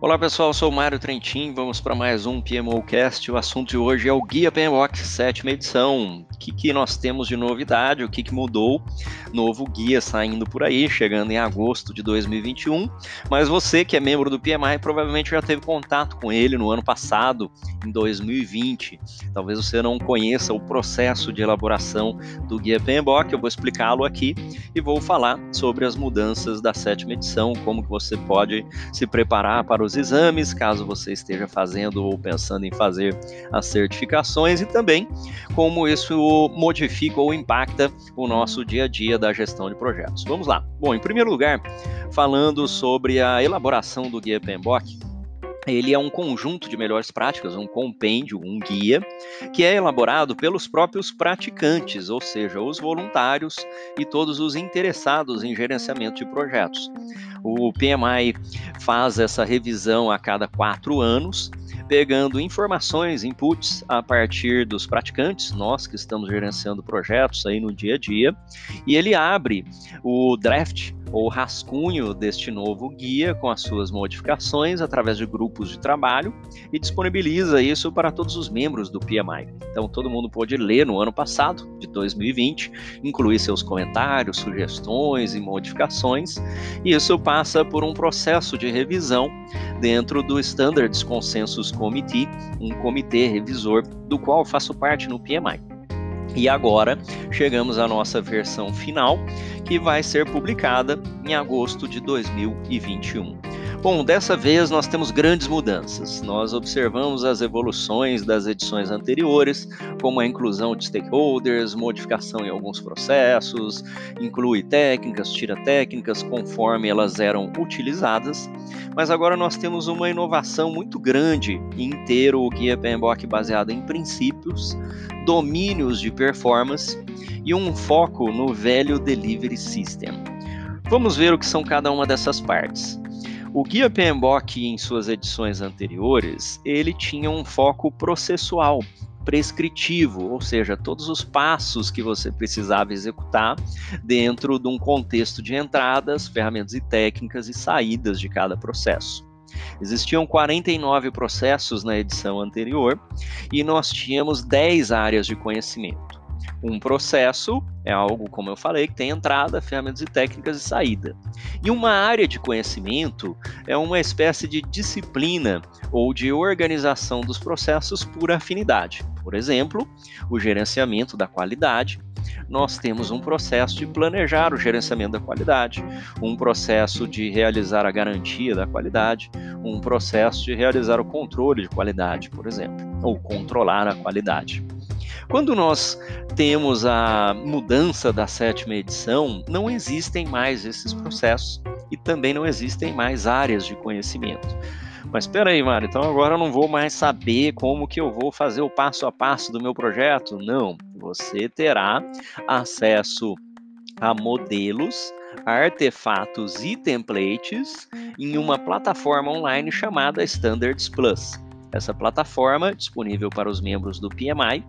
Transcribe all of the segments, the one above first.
Olá pessoal, sou o Mário Trentin, vamos para mais um PMOcast. O assunto de hoje é o Guia PMOC, sétima edição. Que, que nós temos de novidade, o que, que mudou? Novo guia saindo por aí, chegando em agosto de 2021. Mas você que é membro do PMI provavelmente já teve contato com ele no ano passado, em 2020. Talvez você não conheça o processo de elaboração do Guia PMBOK, eu vou explicá-lo aqui e vou falar sobre as mudanças da sétima edição, como que você pode se preparar para os exames, caso você esteja fazendo ou pensando em fazer as certificações, e também como isso modifica ou impacta o nosso dia a dia da gestão de projetos. Vamos lá. Bom, em primeiro lugar, falando sobre a elaboração do Guia PMBOK, ele é um conjunto de melhores práticas, um compêndio, um guia, que é elaborado pelos próprios praticantes, ou seja, os voluntários e todos os interessados em gerenciamento de projetos. O PMI faz essa revisão a cada quatro anos, pegando informações, inputs a partir dos praticantes, nós que estamos gerenciando projetos aí no dia a dia, e ele abre o draft ou rascunho deste novo guia com as suas modificações através de grupos de trabalho e disponibiliza isso para todos os membros do PMI. Então todo mundo pôde ler no ano passado, de 2020, incluir seus comentários, sugestões e modificações, e isso passa por um processo de revisão dentro do Standards Consensus Committee, um comitê revisor do qual faço parte no PMI. E agora chegamos à nossa versão final, que vai ser publicada em agosto de 2021. Bom, dessa vez nós temos grandes mudanças. Nós observamos as evoluções das edições anteriores, como a inclusão de stakeholders, modificação em alguns processos, inclui técnicas, tira técnicas conforme elas eram utilizadas. Mas agora nós temos uma inovação muito grande em ter o guia PMBOK baseado em princípios, domínios de performance e um foco no velho delivery system. Vamos ver o que são cada uma dessas partes. O guia PMBOK em suas edições anteriores, ele tinha um foco processual, prescritivo, ou seja, todos os passos que você precisava executar dentro de um contexto de entradas, ferramentas e técnicas e saídas de cada processo. Existiam 49 processos na edição anterior e nós tínhamos 10 áreas de conhecimento. Um processo é algo, como eu falei, que tem entrada, ferramentas e técnicas e saída. E uma área de conhecimento é uma espécie de disciplina ou de organização dos processos por afinidade. Por exemplo, o gerenciamento da qualidade. Nós temos um processo de planejar o gerenciamento da qualidade, um processo de realizar a garantia da qualidade, um processo de realizar o controle de qualidade, por exemplo, ou controlar a qualidade. Quando nós temos a mudança da sétima edição, não existem mais esses processos e também não existem mais áreas de conhecimento. Mas espera aí, Mário, então agora eu não vou mais saber como que eu vou fazer o passo a passo do meu projeto? Não, você terá acesso a modelos, artefatos e templates em uma plataforma online chamada Standards Plus. Essa plataforma, disponível para os membros do PMI,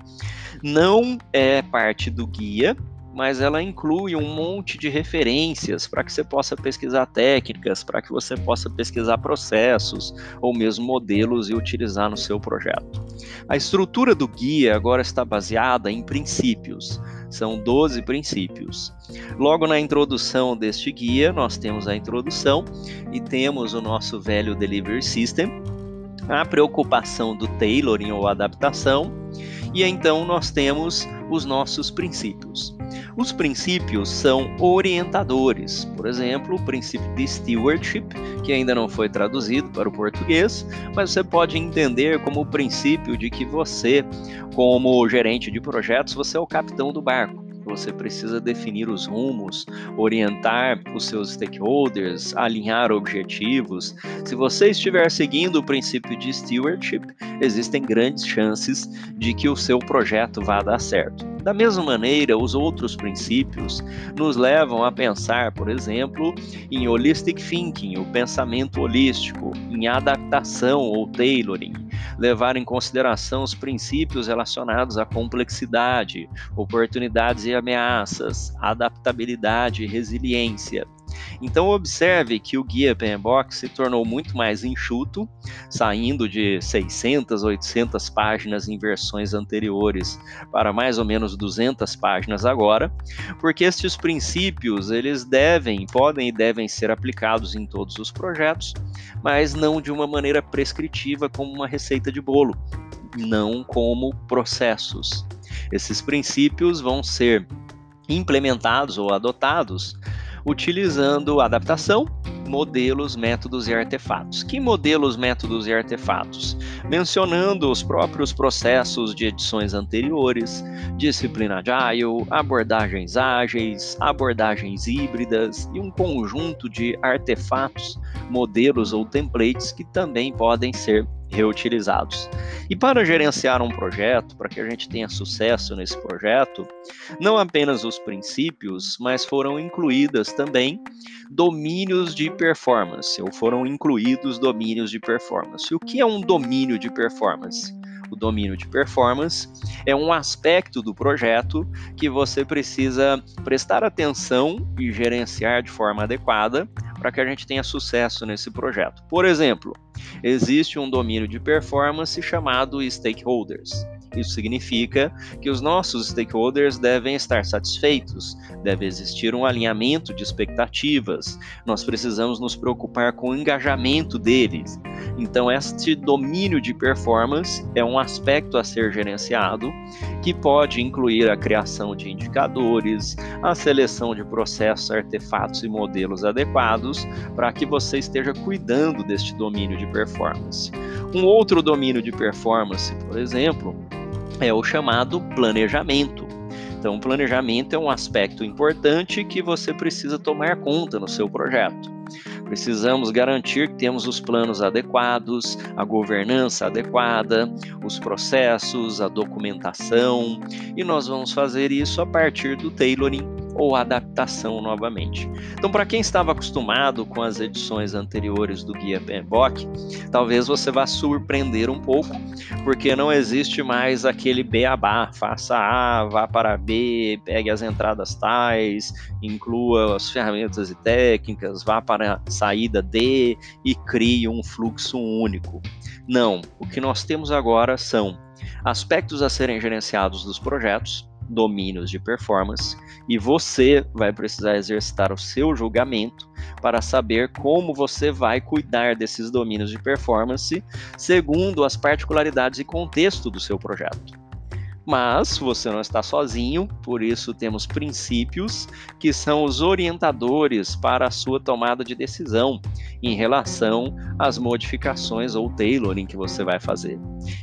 não é parte do guia, mas ela inclui um monte de referências para que você possa pesquisar técnicas, para que você possa pesquisar processos ou mesmo modelos e utilizar no seu projeto. A estrutura do guia agora está baseada em princípios. São 12 princípios. Logo na introdução deste guia, nós temos a introdução e temos o nosso velho delivery system, a preocupação do tailoring ou adaptação, e então nós temos os nossos princípios. Os princípios são orientadores, por exemplo, o princípio de stewardship, que ainda não foi traduzido para o português, mas você pode entender como o princípio de que você, como gerente de projetos, você é o capitão do barco você precisa definir os rumos, orientar os seus stakeholders, alinhar objetivos. Se você estiver seguindo o princípio de stewardship, existem grandes chances de que o seu projeto vá dar certo. Da mesma maneira, os outros princípios nos levam a pensar, por exemplo, em holistic thinking, o pensamento holístico, em adaptação ou tailoring, levar em consideração os princípios relacionados à complexidade, oportunidades e ameaças, adaptabilidade e resiliência. Então observe que o guia PMBOK se tornou muito mais enxuto, saindo de 600, 800 páginas em versões anteriores para mais ou menos 200 páginas agora, porque estes princípios eles devem, podem e devem ser aplicados em todos os projetos, mas não de uma maneira prescritiva como uma receita de bolo, não como processos. Esses princípios vão ser implementados ou adotados utilizando adaptação, modelos, métodos e artefatos. Que modelos, métodos e artefatos? Mencionando os próprios processos de edições anteriores, disciplina agile, abordagens ágeis, abordagens híbridas e um conjunto de artefatos, modelos ou templates que também podem ser reutilizados. E para gerenciar um projeto, para que a gente tenha sucesso nesse projeto, não apenas os princípios, mas foram incluídas também domínios de performance, ou foram incluídos domínios de performance. O que é um domínio de performance? O domínio de performance é um aspecto do projeto que você precisa prestar atenção e gerenciar de forma adequada para que a gente tenha sucesso nesse projeto. Por exemplo, existe um domínio de performance chamado stakeholders. Isso significa que os nossos stakeholders devem estar satisfeitos, deve existir um alinhamento de expectativas, nós precisamos nos preocupar com o engajamento deles. Então, este domínio de performance é um aspecto a ser gerenciado que pode incluir a criação de indicadores, a seleção de processos, artefatos e modelos adequados para que você esteja cuidando deste domínio de performance. Um outro domínio de performance, por exemplo, é o chamado planejamento. Então, o planejamento é um aspecto importante que você precisa tomar conta no seu projeto. Precisamos garantir que temos os planos adequados, a governança adequada, os processos, a documentação, e nós vamos fazer isso a partir do tailoring ou adaptação novamente. Então, para quem estava acostumado com as edições anteriores do Guia PMBOK, talvez você vá surpreender um pouco, porque não existe mais aquele beabá, faça A, vá para B, pegue as entradas tais, inclua as ferramentas e técnicas, vá para a saída D e crie um fluxo único. Não, o que nós temos agora são aspectos a serem gerenciados dos projetos, domínios de performance e você vai precisar exercitar o seu julgamento para saber como você vai cuidar desses domínios de performance segundo as particularidades e contexto do seu projeto. Mas você não está sozinho, por isso temos princípios que são os orientadores para a sua tomada de decisão em relação às modificações ou tailoring que você vai fazer.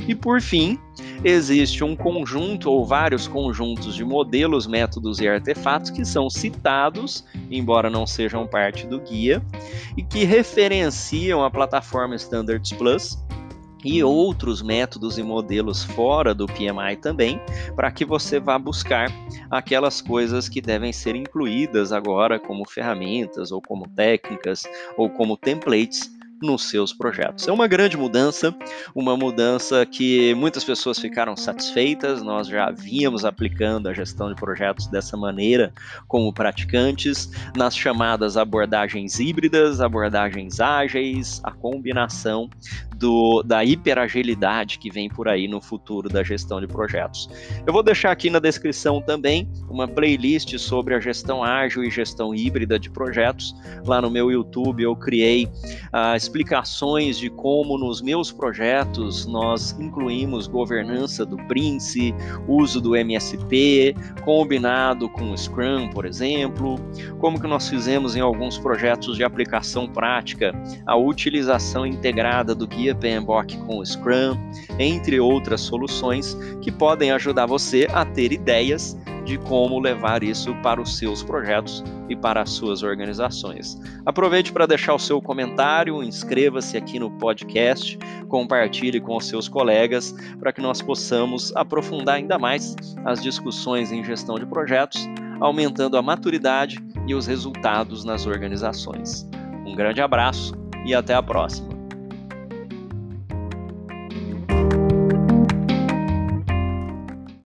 E por fim, existe um conjunto ou vários conjuntos de modelos, métodos e artefatos que são citados, embora não sejam parte do guia, e que referenciam a plataforma Standards Plus e outros métodos e modelos fora do PMI também, para que você vá buscar aquelas coisas que devem ser incluídas agora como ferramentas ou como técnicas ou como templates nos seus projetos. É uma grande mudança, uma mudança que muitas pessoas ficaram satisfeitas. Nós já vínhamos aplicando a gestão de projetos dessa maneira como praticantes, nas chamadas abordagens híbridas, abordagens ágeis, a combinação do, da hiperagilidade que vem por aí no futuro da gestão de projetos. Eu vou deixar aqui na descrição também uma playlist sobre a gestão ágil e gestão híbrida de projetos. Lá no meu YouTube eu criei as explicações de como nos meus projetos nós incluímos governança do Prince, uso do MSP, combinado com o Scrum, por exemplo, como que nós fizemos em alguns projetos de aplicação prática a utilização integrada do guia PMBOK com o Scrum, entre outras soluções que podem ajudar você a ter ideias de como levar isso para os seus projetos e para as suas organizações. Aproveite para deixar o seu comentário, inscreva-se aqui no podcast, compartilhe com os seus colegas para que nós possamos aprofundar ainda mais as discussões em gestão de projetos, aumentando a maturidade e os resultados nas organizações. Um grande abraço e até a próxima.